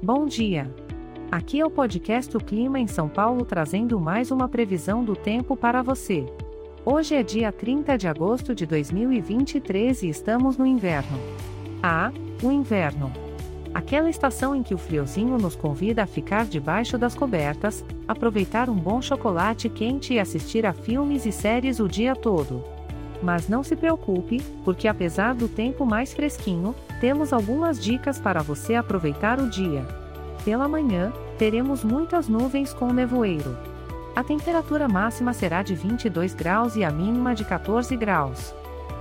Bom dia! Aqui é o podcast O Clima em São Paulo trazendo mais uma previsão do tempo para você. Hoje é dia 30 de agosto de 2023 e estamos no inverno. Ah, o inverno! Aquela estação em que o friozinho nos convida a ficar debaixo das cobertas, aproveitar um bom chocolate quente e assistir a filmes e séries o dia todo. Mas não se preocupe, porque apesar do tempo mais fresquinho, temos algumas dicas para você aproveitar o dia. Pela manhã, teremos muitas nuvens com nevoeiro. A temperatura máxima será de 22 graus e a mínima de 14 graus.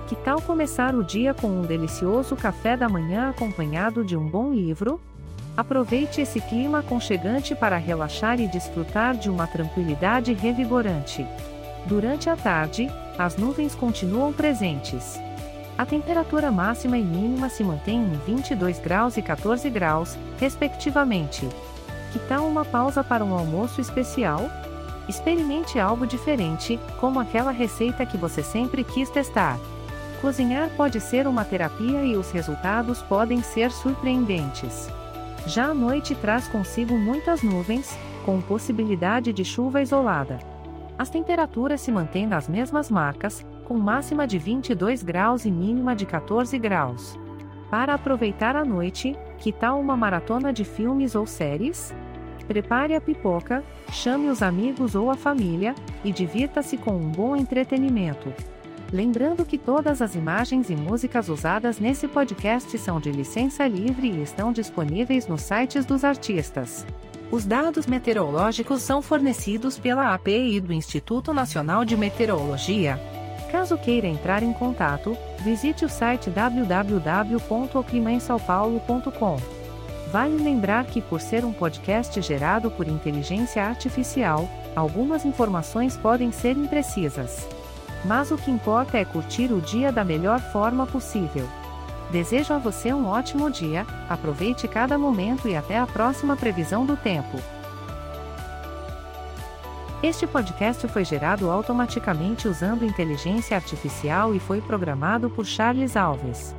Que tal começar o dia com um delicioso café da manhã acompanhado de um bom livro? Aproveite esse clima aconchegante para relaxar e desfrutar de uma tranquilidade revigorante. Durante a tarde, as nuvens continuam presentes. A temperatura máxima e mínima se mantém em 22 graus e 14 graus, respectivamente. Que tal uma pausa para um almoço especial? Experimente algo diferente, como aquela receita que você sempre quis testar. Cozinhar pode ser uma terapia e os resultados podem ser surpreendentes. Já a noite traz consigo muitas nuvens, com possibilidade de chuva isolada. As temperaturas se mantêm nas mesmas marcas, com máxima de 22 graus e mínima de 14 graus. Para aproveitar a noite, que tal uma maratona de filmes ou séries? Prepare a pipoca, chame os amigos ou a família, e divirta-se com um bom entretenimento. Lembrando que todas as imagens e músicas usadas nesse podcast são de licença livre e estão disponíveis nos sites dos artistas. Os dados meteorológicos são fornecidos pela API do Instituto Nacional de Meteorologia. Caso queira entrar em contato, visite o site www.oclimainsaopaulo.com. Vale lembrar que, por ser um podcast gerado por inteligência artificial, algumas informações podem ser imprecisas. Mas o que importa é curtir o dia da melhor forma possível. Desejo a você um ótimo dia, aproveite cada momento e até a próxima previsão do tempo. Este podcast foi gerado automaticamente usando inteligência artificial e foi programado por Charles Alves.